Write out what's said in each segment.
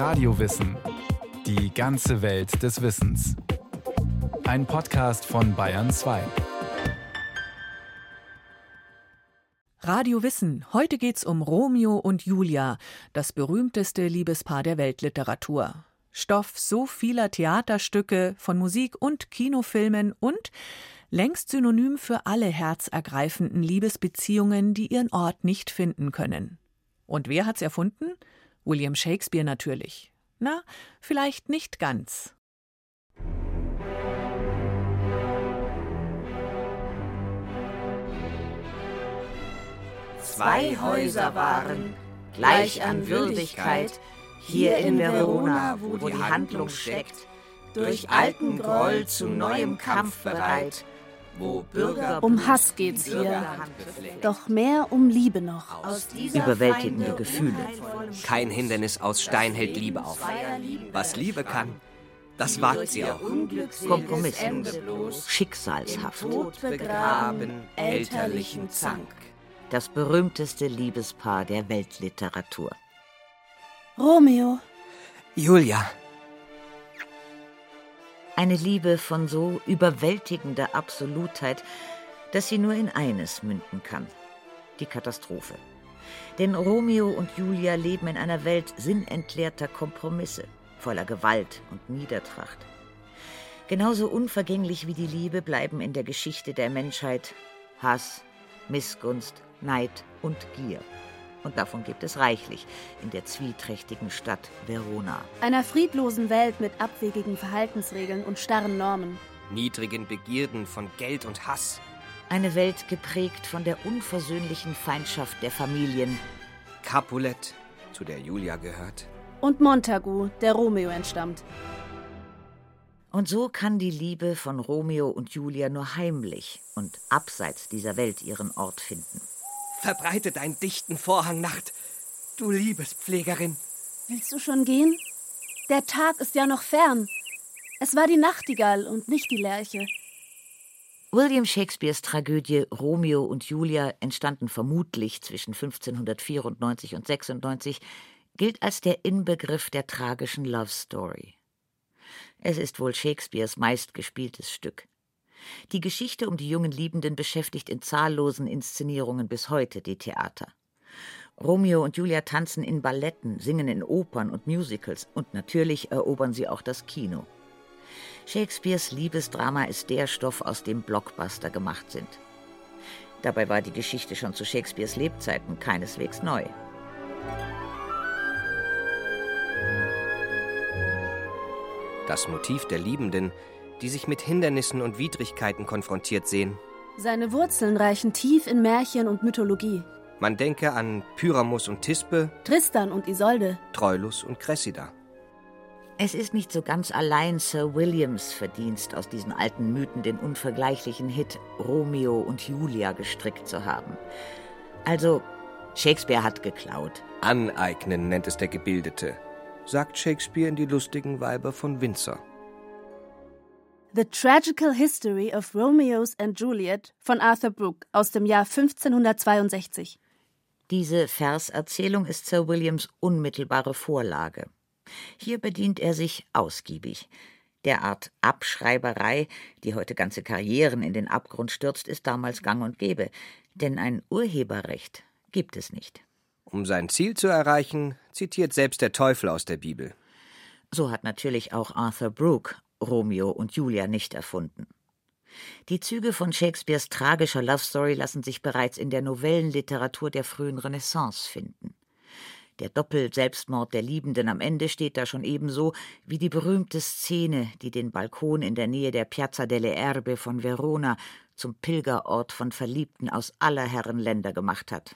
Radiowissen. Die ganze Welt des Wissens. Ein Podcast von Bayern 2. Radio Wissen. Heute geht's um Romeo und Julia, das berühmteste Liebespaar der Weltliteratur. Stoff so vieler Theaterstücke, von Musik und Kinofilmen und längst synonym für alle herzergreifenden Liebesbeziehungen, die ihren Ort nicht finden können. Und wer hat's erfunden? William Shakespeare natürlich. Na, vielleicht nicht ganz. Zwei Häuser waren, gleich an Würdigkeit, hier in Verona, wo die Handlung steckt, durch alten Groll zu neuem Kampf bereit, um Hass geht's hier, doch mehr um Liebe noch. Überwältigende Gefühle. Kein Hindernis aus Stein hält Liebe auf. Was Liebe kann, das wagt sie auch. Kompromisslos, schicksalshaft. begraben, elterlichen Zank. Das berühmteste Liebespaar der Weltliteratur. Romeo, Julia, Eine Liebe von so überwältigender Absolutheit, dass sie nur in eines münden kann. Die Katastrophe. Denn Romeo und Julia leben in einer Welt sinnentleerter Kompromisse, voller Gewalt und Niedertracht. Genauso unvergänglich wie die Liebe bleiben in der Geschichte der Menschheit Hass, Missgunst, Neid und Gier. Und davon gibt es reichlich in der zwieträchtigen Stadt Verona. einer friedlosen Welt mit abwegigen Verhaltensregeln und starren Normen. niedrigen Begierden von Geld und Hass. Eine Welt geprägt von der unversöhnlichen Feindschaft der Familien, Capulet, zu der Julia gehört. Und Montagu, der Romeo entstammt. Und so kann die Liebe von Romeo und Julia nur heimlich und abseits dieser Welt ihren Ort finden. Verbreite deinen dichten Vorhang, Nacht, du Liebespflegerin. Willst du schon gehen? Der Tag ist ja noch fern. Es war die Nachtigall und nicht die Lerche. William Shakespeares Tragödie Romeo und Julia, entstanden vermutlich zwischen 1594 und 96, gilt als der Inbegriff der tragischen Love Story. Es ist wohl Shakespeares meistgespieltes Stück. Die Geschichte um die jungen Liebenden beschäftigt in zahllosen Inszenierungen bis heute die Theater. Romeo und Julia tanzen in Balletten, singen in Opern und Musicals und natürlich erobern sie auch das Kino. Shakespeares Liebesdrama ist der Stoff, aus dem Blockbuster gemacht sind. Dabei war die Geschichte schon zu Shakespeares Lebzeiten keineswegs neu. Das Motiv der Liebenden, die sich mit Hindernissen und Widrigkeiten konfrontiert sehen. Seine Wurzeln reichen tief in Märchen und Mythologie. Man denke an Pyramus und Thisbe, Tristan und Isolde. Troilus und Cressida. Es ist nicht so ganz allein Sir Williams Verdienst, aus diesen alten Mythen den unvergleichlichen Hit Romeo und Julia gestrickt zu haben. Also, Shakespeare hat geklaut. Aneignen nennt es der Gebildete, sagt Shakespeare in die lustigen Weiber von Windsor. The Tragical History of Romeos and Juliet von Arthur Brooke aus dem Jahr 1562. Diese Verserzählung ist Sir Williams unmittelbare Vorlage. Hier bedient er sich ausgiebig. Der Art Abschreiberei, die heute ganze Karrieren in den Abgrund stürzt, ist damals gang und gäbe. Denn ein Urheberrecht gibt es nicht. Um sein Ziel zu erreichen, zitiert selbst der Teufel aus der Bibel. So hat natürlich auch Arthur Brooke Romeo und Julia nicht erfunden. Die Züge von Shakespeares tragischer Love Story lassen sich bereits in der Novellenliteratur der frühen Renaissance finden. Der Doppel-Selbstmord der Liebenden am Ende steht da schon ebenso wie die berühmte Szene, die den Balkon in der Nähe der Piazza delle Erbe von Verona zum Pilgerort von Verliebten aus aller Herren Länder gemacht hat.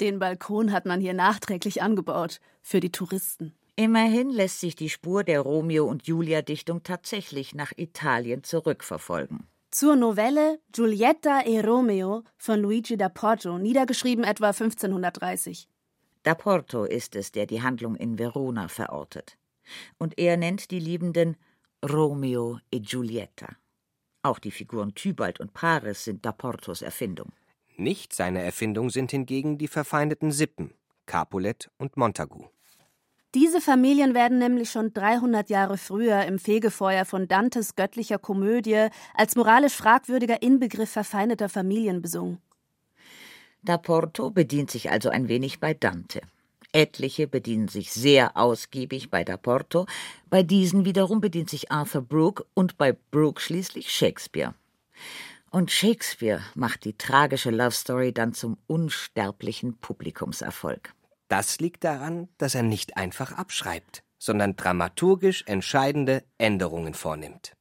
Den Balkon hat man hier nachträglich angebaut. Für die Touristen. Immerhin lässt sich die Spur der Romeo und Julia Dichtung tatsächlich nach Italien zurückverfolgen. Zur Novelle Giulietta e Romeo von Luigi da Porto, niedergeschrieben etwa 1530. Da Porto ist es, der die Handlung in Verona verortet. Und er nennt die Liebenden Romeo e Giulietta. Auch die Figuren Tybalt und Paris sind da Portos Erfindung. Nicht seine Erfindung sind hingegen die verfeindeten Sippen, Capulet und Montagu. Diese Familien werden nämlich schon 300 Jahre früher im Fegefeuer von Dantes göttlicher Komödie als moralisch fragwürdiger Inbegriff verfeindeter Familien besungen. Da Porto bedient sich also ein wenig bei Dante. Etliche bedienen sich sehr ausgiebig bei Da Porto, bei diesen wiederum bedient sich Arthur Brooke und bei Brooke schließlich Shakespeare. Und Shakespeare macht die tragische Love Story dann zum unsterblichen Publikumserfolg. Das liegt daran, dass er nicht einfach abschreibt, sondern dramaturgisch entscheidende Änderungen vornimmt.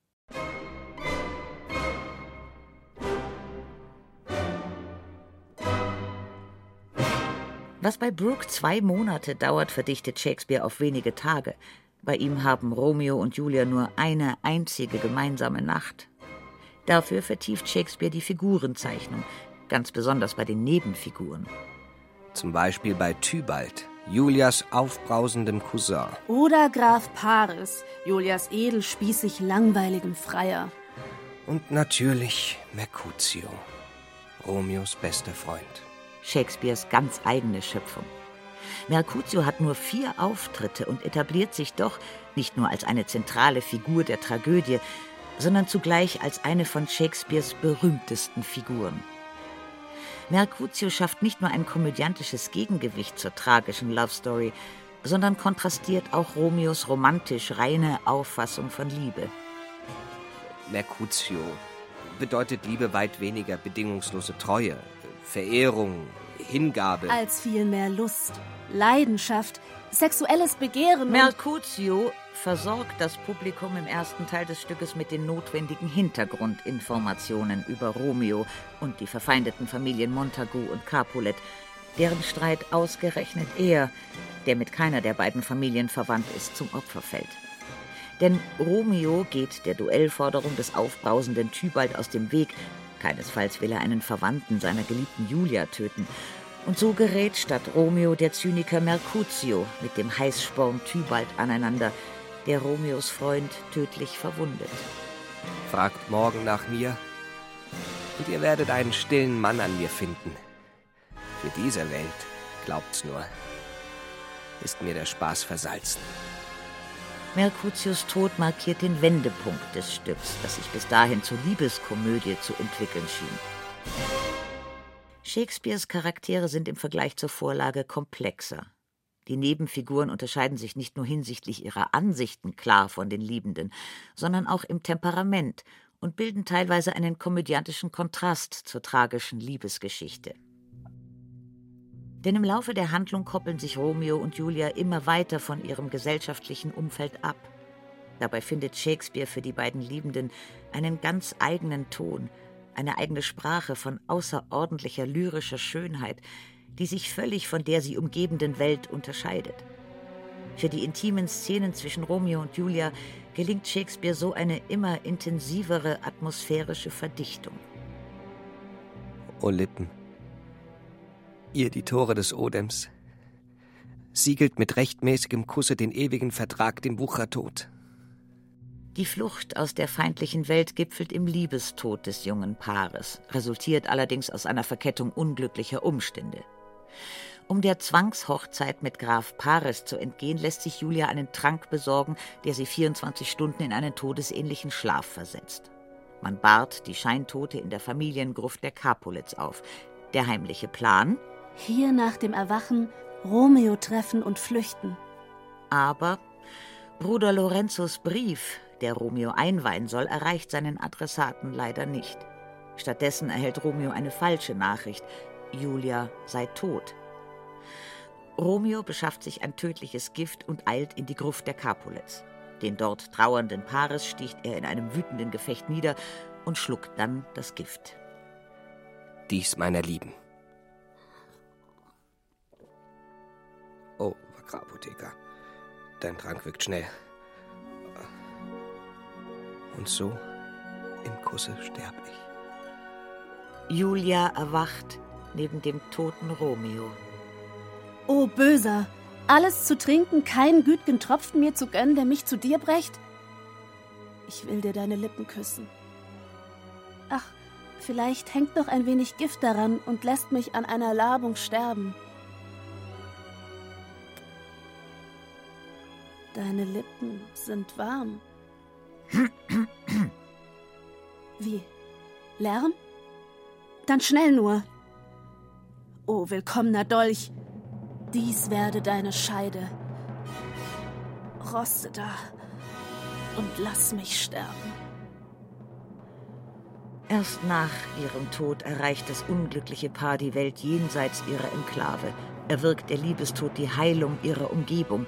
Was bei Brooke zwei Monate dauert, verdichtet Shakespeare auf wenige Tage. Bei ihm haben Romeo und Julia nur eine einzige gemeinsame Nacht. Dafür vertieft Shakespeare die Figurenzeichnung, ganz besonders bei den Nebenfiguren. Zum Beispiel bei Tybalt, Julias aufbrausendem Cousin. Oder Graf Paris, Julias edelspießig langweiligem Freier. Und natürlich Mercutio, Romeos bester Freund. Shakespeares ganz eigene Schöpfung. Mercutio hat nur vier Auftritte und etabliert sich doch nicht nur als eine zentrale Figur der Tragödie, sondern zugleich als eine von Shakespeares berühmtesten Figuren. Mercutio schafft nicht nur ein komödiantisches Gegengewicht zur tragischen Love Story, sondern kontrastiert auch Romeos romantisch reine Auffassung von Liebe. Mercutio bedeutet Liebe weit weniger bedingungslose Treue, Verehrung, Hingabe. Als vielmehr Lust, Leidenschaft, sexuelles Begehren. Mercutio versorgt das Publikum im ersten Teil des Stückes mit den notwendigen Hintergrundinformationen über Romeo und die verfeindeten Familien Montagu und Capulet, deren Streit ausgerechnet er, der mit keiner der beiden Familien verwandt ist, zum Opfer fällt. Denn Romeo geht der Duellforderung des aufbrausenden Tybalt aus dem Weg, Keinesfalls will er einen Verwandten seiner geliebten Julia töten. Und so gerät statt Romeo der Zyniker Mercutio mit dem Heißsporn Tybalt aneinander, der Romeos Freund tödlich verwundet. Fragt morgen nach mir, und ihr werdet einen stillen Mann an mir finden. Für diese Welt, glaubt's nur, ist mir der Spaß versalzen. Mercutius Tod markiert den Wendepunkt des Stücks, das sich bis dahin zur Liebeskomödie zu entwickeln schien. Shakespeares Charaktere sind im Vergleich zur Vorlage komplexer. Die Nebenfiguren unterscheiden sich nicht nur hinsichtlich ihrer Ansichten klar von den Liebenden, sondern auch im Temperament und bilden teilweise einen komödiantischen Kontrast zur tragischen Liebesgeschichte. Denn im Laufe der Handlung koppeln sich Romeo und Julia immer weiter von ihrem gesellschaftlichen Umfeld ab. Dabei findet Shakespeare für die beiden Liebenden einen ganz eigenen Ton, eine eigene Sprache von außerordentlicher lyrischer Schönheit, die sich völlig von der sie umgebenden Welt unterscheidet. Für die intimen Szenen zwischen Romeo und Julia gelingt Shakespeare so eine immer intensivere atmosphärische Verdichtung. O Lippen, ihr die Tore des Odems, siegelt mit rechtmäßigem Kusse den ewigen Vertrag dem Wuchertod. Die Flucht aus der feindlichen Welt gipfelt im Liebestod des jungen Paares, resultiert allerdings aus einer Verkettung unglücklicher Umstände. Um der Zwangshochzeit mit Graf Paris zu entgehen, lässt sich Julia einen Trank besorgen, der sie 24 Stunden in einen todesähnlichen Schlaf versetzt. Man bahrt die Scheintote in der Familiengruft der Capulets auf. Der heimliche Plan? Hier nach dem Erwachen Romeo treffen und flüchten. Aber Bruder Lorenzos Brief, der Romeo einweihen soll, erreicht seinen Adressaten leider nicht. Stattdessen erhält Romeo eine falsche Nachricht. Julia sei tot. Romeo beschafft sich ein tödliches Gift und eilt in die Gruft der Capulets. Den dort trauernden Paares sticht er in einem wütenden Gefecht nieder und schluckt dann das Gift. Dies meiner Lieben, Oh, Apotheker. Dein Trank wirkt schnell. Und so im Kusse sterb ich. Julia erwacht neben dem toten Romeo. Oh, Böser! Alles zu trinken, keinen güt'gen Tropfen mir zu gönnen, der mich zu dir brächt? Ich will dir deine Lippen küssen. Ach, vielleicht hängt noch ein wenig Gift daran und lässt mich an einer Labung sterben. Deine Lippen sind warm. Wie? Lärm? Dann schnell nur. O willkommener Dolch, dies werde deine Scheide. Roste da und lass mich sterben. Erst nach ihrem Tod erreicht das unglückliche Paar die Welt jenseits ihrer Enklave, erwirkt der Liebestod die Heilung ihrer Umgebung,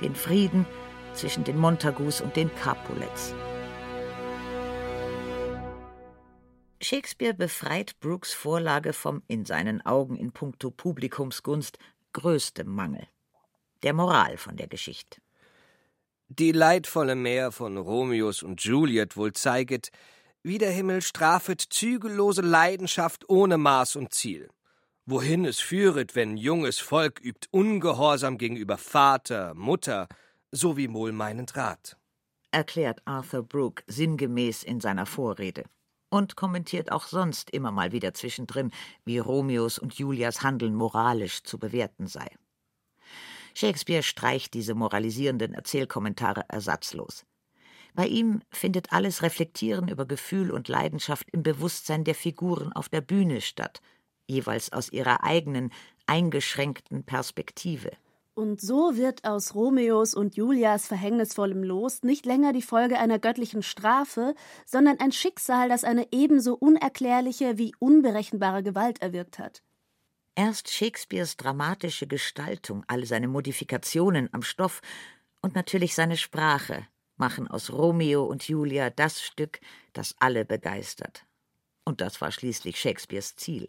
den Frieden zwischen den Montagus und den Capulets. Shakespeare befreit Brooks Vorlage vom in seinen Augen in puncto Publikumsgunst größtem Mangel, der Moral von der Geschichte. Die leidvolle Meer von Romeos und Juliet wohl zeiget, wie der Himmel strafet zügellose Leidenschaft ohne Maß und Ziel. Wohin es führet, wenn junges Volk übt Ungehorsam gegenüber Vater, Mutter, so wie wohl meinend Rat. Erklärt Arthur Brooke sinngemäß in seiner Vorrede und kommentiert auch sonst immer mal wieder zwischendrin, wie Romeos und Julias Handeln moralisch zu bewerten sei. Shakespeare streicht diese moralisierenden Erzählkommentare ersatzlos. Bei ihm findet alles Reflektieren über Gefühl und Leidenschaft im Bewusstsein der Figuren auf der Bühne statt, jeweils aus ihrer eigenen, eingeschränkten Perspektive. Und so wird aus Romeos und Julias verhängnisvollem Los nicht länger die Folge einer göttlichen Strafe, sondern ein Schicksal, das eine ebenso unerklärliche wie unberechenbare Gewalt erwirkt hat. Erst Shakespeares dramatische Gestaltung, alle seine Modifikationen am Stoff und natürlich seine Sprache machen aus Romeo und Julia das Stück, das alle begeistert. Und das war schließlich Shakespeares Ziel.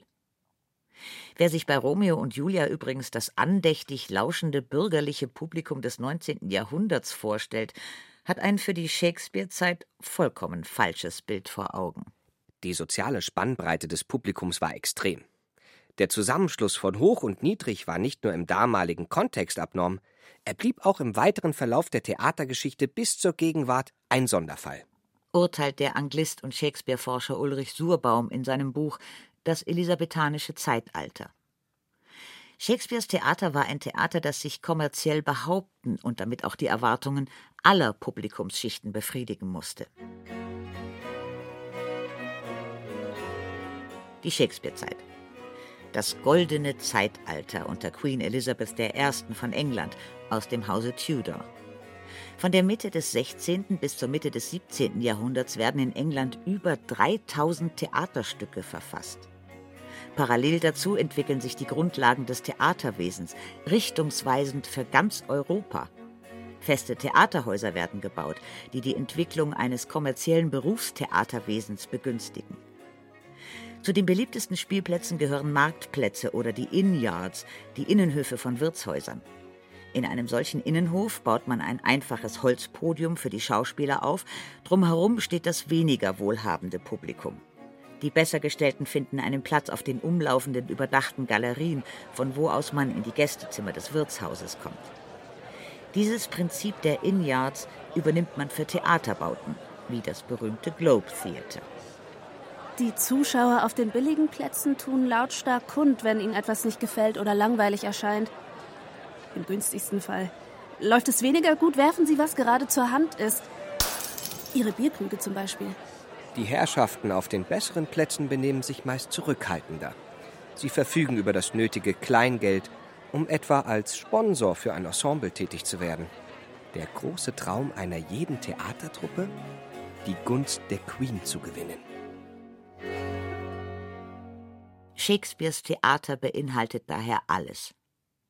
Wer sich bei Romeo und Julia übrigens das andächtig lauschende bürgerliche Publikum des 19. Jahrhunderts vorstellt, hat ein für die Shakespeare-Zeit vollkommen falsches Bild vor Augen. Die soziale Spannbreite des Publikums war extrem. Der Zusammenschluss von Hoch und Niedrig war nicht nur im damaligen Kontext abnorm, er blieb auch im weiteren Verlauf der Theatergeschichte bis zur Gegenwart ein Sonderfall. Urteilt der Anglist und Shakespeare-Forscher Ulrich Surbaum in seinem Buch das elisabethanische Zeitalter. Shakespeares Theater war ein Theater, das sich kommerziell behaupten und damit auch die Erwartungen aller Publikumsschichten befriedigen musste. Die Shakespeare-Zeit. Das goldene Zeitalter unter Queen Elizabeth I. von England aus dem Hause Tudor. Von der Mitte des 16. bis zur Mitte des 17. Jahrhunderts werden in England über 3000 Theaterstücke verfasst. Parallel dazu entwickeln sich die Grundlagen des Theaterwesens, richtungsweisend für ganz Europa. Feste Theaterhäuser werden gebaut, die die Entwicklung eines kommerziellen Berufstheaterwesens begünstigen. Zu den beliebtesten Spielplätzen gehören Marktplätze oder die Innyards, die Innenhöfe von Wirtshäusern. In einem solchen Innenhof baut man ein einfaches Holzpodium für die Schauspieler auf, drumherum steht das weniger wohlhabende Publikum. Die Bessergestellten finden einen Platz auf den umlaufenden, überdachten Galerien, von wo aus man in die Gästezimmer des Wirtshauses kommt. Dieses Prinzip der Innyards übernimmt man für Theaterbauten, wie das berühmte Globe Theatre. Die Zuschauer auf den billigen Plätzen tun lautstark kund, wenn ihnen etwas nicht gefällt oder langweilig erscheint. Im günstigsten Fall. Läuft es weniger gut, werfen sie, was gerade zur Hand ist. Ihre Bierkrüge zum Beispiel. Die Herrschaften auf den besseren Plätzen benehmen sich meist zurückhaltender. Sie verfügen über das nötige Kleingeld, um etwa als Sponsor für ein Ensemble tätig zu werden. Der große Traum einer jeden Theatertruppe? Die Gunst der Queen zu gewinnen. Shakespeares Theater beinhaltet daher alles.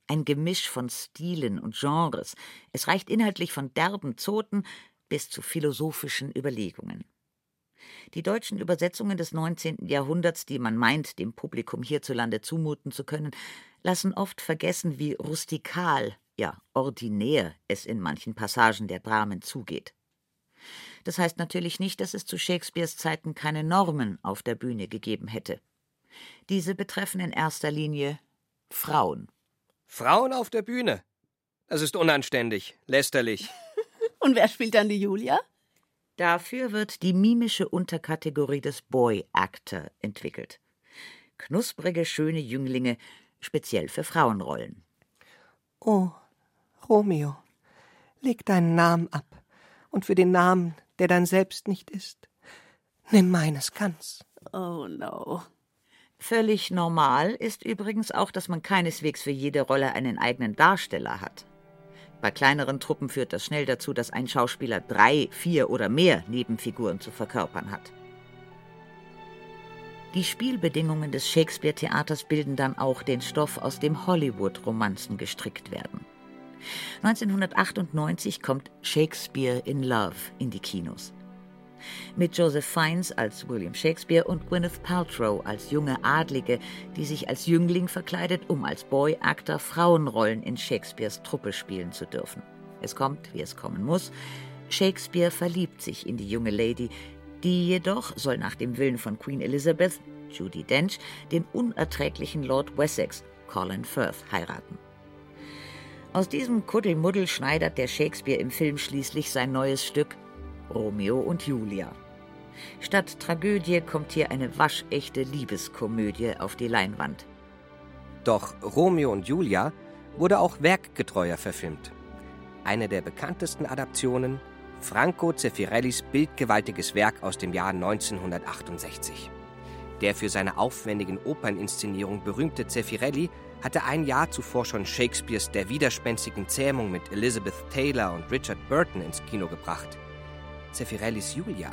Ein Gemisch von Stilen und Genres. Es reicht inhaltlich von derben Zoten bis zu philosophischen Überlegungen. Die deutschen Übersetzungen des 19. Jahrhunderts, die man meint, dem Publikum hierzulande zumuten zu können, lassen oft vergessen, wie rustikal, ja ordinär es in manchen Passagen der Dramen zugeht. Das heißt natürlich nicht, dass es zu Shakespeares Zeiten keine Normen auf der Bühne gegeben hätte. Diese betreffen in erster Linie Frauen. Frauen auf der Bühne? Das ist unanständig, lästerlich. Und wer spielt dann die Julia? Dafür wird die mimische Unterkategorie des Boy Actor entwickelt. Knusprige, schöne Jünglinge, speziell für Frauenrollen. Oh, Romeo, leg deinen Namen ab. Und für den Namen, der dein Selbst nicht ist, nimm meines ganz. Oh no. Völlig normal ist übrigens auch, dass man keineswegs für jede Rolle einen eigenen Darsteller hat. Bei kleineren Truppen führt das schnell dazu, dass ein Schauspieler drei, vier oder mehr Nebenfiguren zu verkörpern hat. Die Spielbedingungen des Shakespeare-Theaters bilden dann auch den Stoff, aus dem Hollywood-Romanzen gestrickt werden. 1998 kommt Shakespeare in Love in die Kinos. Mit Joseph Fiennes als William Shakespeare und Gwyneth Paltrow als junge Adlige, die sich als Jüngling verkleidet, um als Boy-Actor Frauenrollen in Shakespeares Truppe spielen zu dürfen. Es kommt, wie es kommen muss. Shakespeare verliebt sich in die junge Lady, die jedoch soll nach dem Willen von Queen Elizabeth, Judy Dench, den unerträglichen Lord Wessex, Colin Firth, heiraten. Aus diesem Kuddelmuddel schneidert der Shakespeare im Film schließlich sein neues Stück Romeo und Julia. Statt Tragödie kommt hier eine waschechte Liebeskomödie auf die Leinwand. Doch Romeo und Julia wurde auch werkgetreuer verfilmt. Eine der bekanntesten Adaptionen, Franco Zeffirellis bildgewaltiges Werk aus dem Jahr 1968. Der für seine aufwendigen Operninszenierungen berühmte Zeffirelli hatte ein Jahr zuvor schon Shakespeares Der widerspenstigen Zähmung mit Elizabeth Taylor und Richard Burton ins Kino gebracht. Zeffirellis Julia,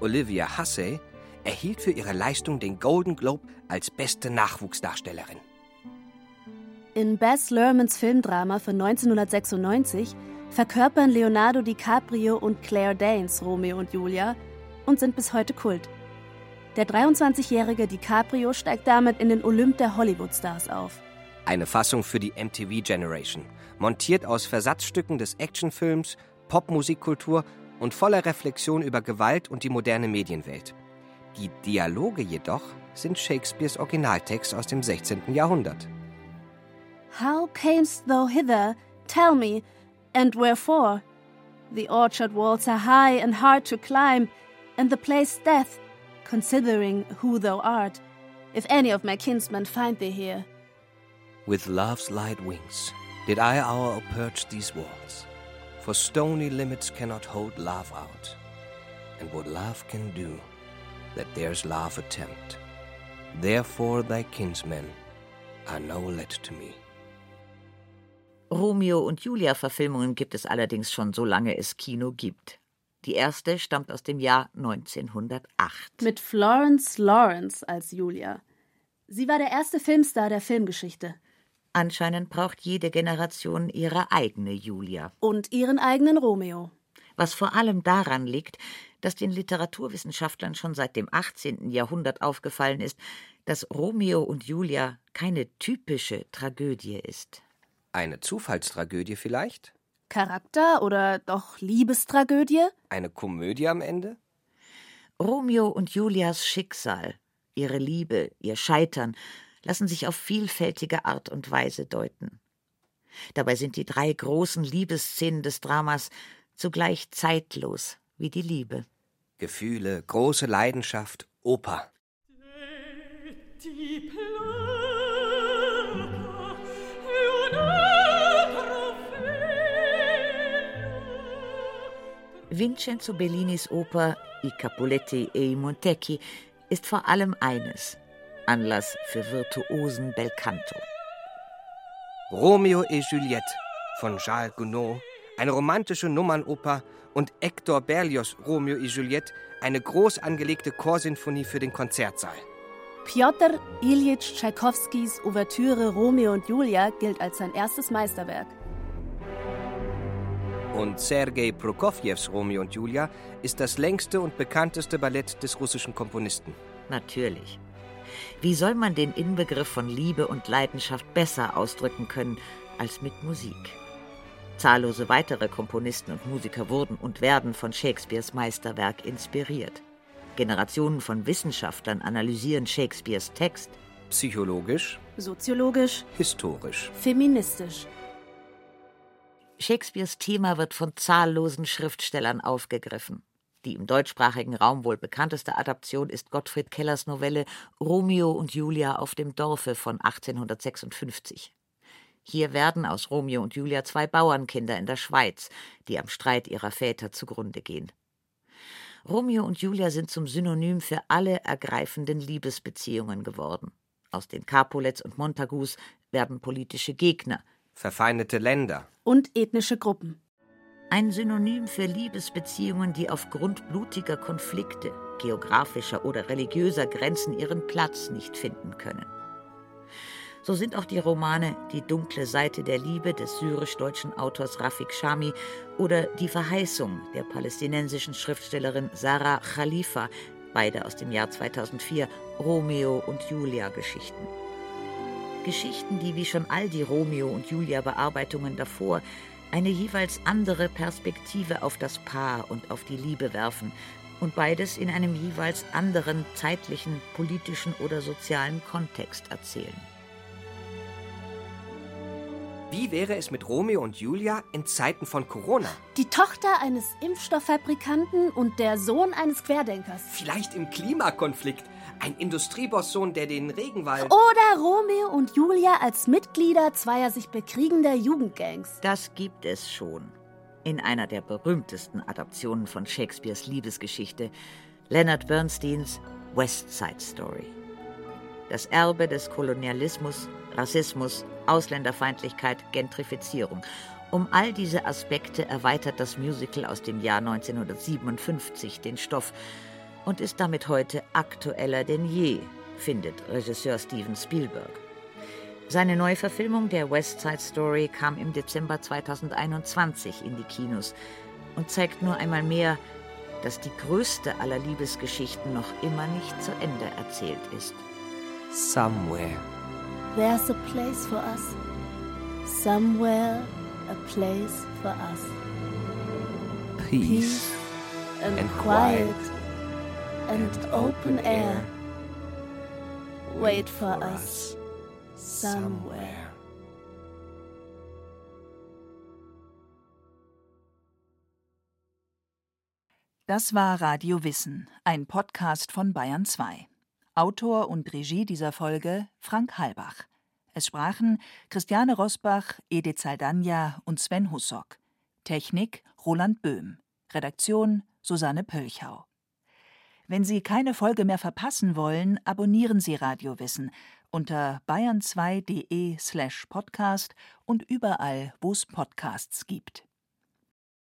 Olivia Hussey, erhielt für ihre Leistung den Golden Globe als beste Nachwuchsdarstellerin. In Bess Lermans Filmdrama von 1996 verkörpern Leonardo DiCaprio und Claire Danes Romeo und Julia und sind bis heute Kult. Der 23-jährige DiCaprio steigt damit in den Olymp der Hollywood-Stars auf. Eine Fassung für die MTV Generation, montiert aus Versatzstücken des Actionfilms, Popmusikkultur und voller Reflexion über Gewalt und die moderne Medienwelt. Die Dialoge jedoch sind Shakespeares Originaltext aus dem 16. Jahrhundert. How camest thou hither? Tell me, and wherefore? The orchard walls are high and hard to climb, and the place death, considering who thou art, if any of my kinsmen find thee here. With love's light wings did I hour perch these walls, for stony limits cannot hold love out. And what love can do, that there's love attempt. Therefore thy kinsmen are no let to me. Romeo und Julia Verfilmungen gibt es allerdings schon so lange es Kino gibt. Die erste stammt aus dem Jahr 1908. Mit Florence Lawrence als Julia. Sie war der erste Filmstar der Filmgeschichte. Anscheinend braucht jede Generation ihre eigene Julia. Und ihren eigenen Romeo. Was vor allem daran liegt, dass den Literaturwissenschaftlern schon seit dem 18. Jahrhundert aufgefallen ist, dass Romeo und Julia keine typische Tragödie ist. Eine Zufallstragödie vielleicht? Charakter oder doch Liebestragödie? Eine Komödie am Ende? Romeo und Julias Schicksal, ihre Liebe, ihr Scheitern lassen sich auf vielfältige Art und Weise deuten. Dabei sind die drei großen Liebesszenen des Dramas zugleich zeitlos wie die Liebe. Gefühle, große Leidenschaft, Oper. Vincenzo Bellinis Oper I Capuletti e i Montecchi ist vor allem eines: Anlass für virtuosen Belcanto. Romeo et Juliette von Charles Gounod, eine romantische Nummernoper und Hector Berlioz Romeo et Juliette, eine groß angelegte Chorsinfonie für den Konzertsaal. Piotr Ilyich Tschaikowskis Ouvertüre Romeo und Julia gilt als sein erstes Meisterwerk. Und Sergei Prokofjews Romeo und Julia ist das längste und bekannteste Ballett des russischen Komponisten. Natürlich. Wie soll man den Inbegriff von Liebe und Leidenschaft besser ausdrücken können als mit Musik? Zahllose weitere Komponisten und Musiker wurden und werden von Shakespeares Meisterwerk inspiriert. Generationen von Wissenschaftlern analysieren Shakespeares Text. Psychologisch, Soziologisch, historisch. feministisch. Shakespeares Thema wird von zahllosen Schriftstellern aufgegriffen. Die im deutschsprachigen Raum wohl bekannteste Adaption ist Gottfried Kellers Novelle Romeo und Julia auf dem Dorfe von 1856. Hier werden aus Romeo und Julia zwei Bauernkinder in der Schweiz, die am Streit ihrer Väter zugrunde gehen. Romeo und Julia sind zum Synonym für alle ergreifenden Liebesbeziehungen geworden. Aus den Capulets und Montagus werden politische Gegner, verfeindete Länder und ethnische Gruppen. Ein Synonym für Liebesbeziehungen, die aufgrund blutiger Konflikte, geografischer oder religiöser Grenzen ihren Platz nicht finden können. So sind auch die Romane Die dunkle Seite der Liebe des syrisch-deutschen Autors Rafik Shami oder Die Verheißung der palästinensischen Schriftstellerin Sarah Khalifa, beide aus dem Jahr 2004, Romeo und Julia Geschichten. Geschichten, die wie schon all die Romeo und Julia Bearbeitungen davor eine jeweils andere Perspektive auf das Paar und auf die Liebe werfen und beides in einem jeweils anderen zeitlichen, politischen oder sozialen Kontext erzählen. Wie wäre es mit Romeo und Julia in Zeiten von Corona? Die Tochter eines Impfstofffabrikanten und der Sohn eines Querdenkers. Vielleicht im Klimakonflikt. Ein Industriebosssohn, der den Regenwald. Oder Romeo und Julia als Mitglieder zweier sich bekriegender Jugendgangs. Das gibt es schon. In einer der berühmtesten Adaptionen von Shakespeares Liebesgeschichte, Leonard Bernsteins West Side Story. Das Erbe des Kolonialismus, Rassismus, Ausländerfeindlichkeit, Gentrifizierung. Um all diese Aspekte erweitert das Musical aus dem Jahr 1957 den Stoff und ist damit heute aktueller denn je, findet Regisseur Steven Spielberg. Seine Neuverfilmung der West Side Story kam im Dezember 2021 in die Kinos und zeigt nur einmal mehr, dass die größte aller Liebesgeschichten noch immer nicht zu Ende erzählt ist. Somewhere. There's a place for us. Somewhere a place for us. Peace, Peace and, and quiet, quiet and open air. Wait for us somewhere. Das war Radio Wissen, ein Podcast von Bayern 2. Autor und Regie dieser Folge Frank Halbach. Es sprachen Christiane Rosbach, Edith Saldanja und Sven Hussock. Technik Roland Böhm. Redaktion Susanne Pölchau. Wenn Sie keine Folge mehr verpassen wollen, abonnieren Sie Radio Wissen unter bayern2.de slash podcast und überall, wo es Podcasts gibt.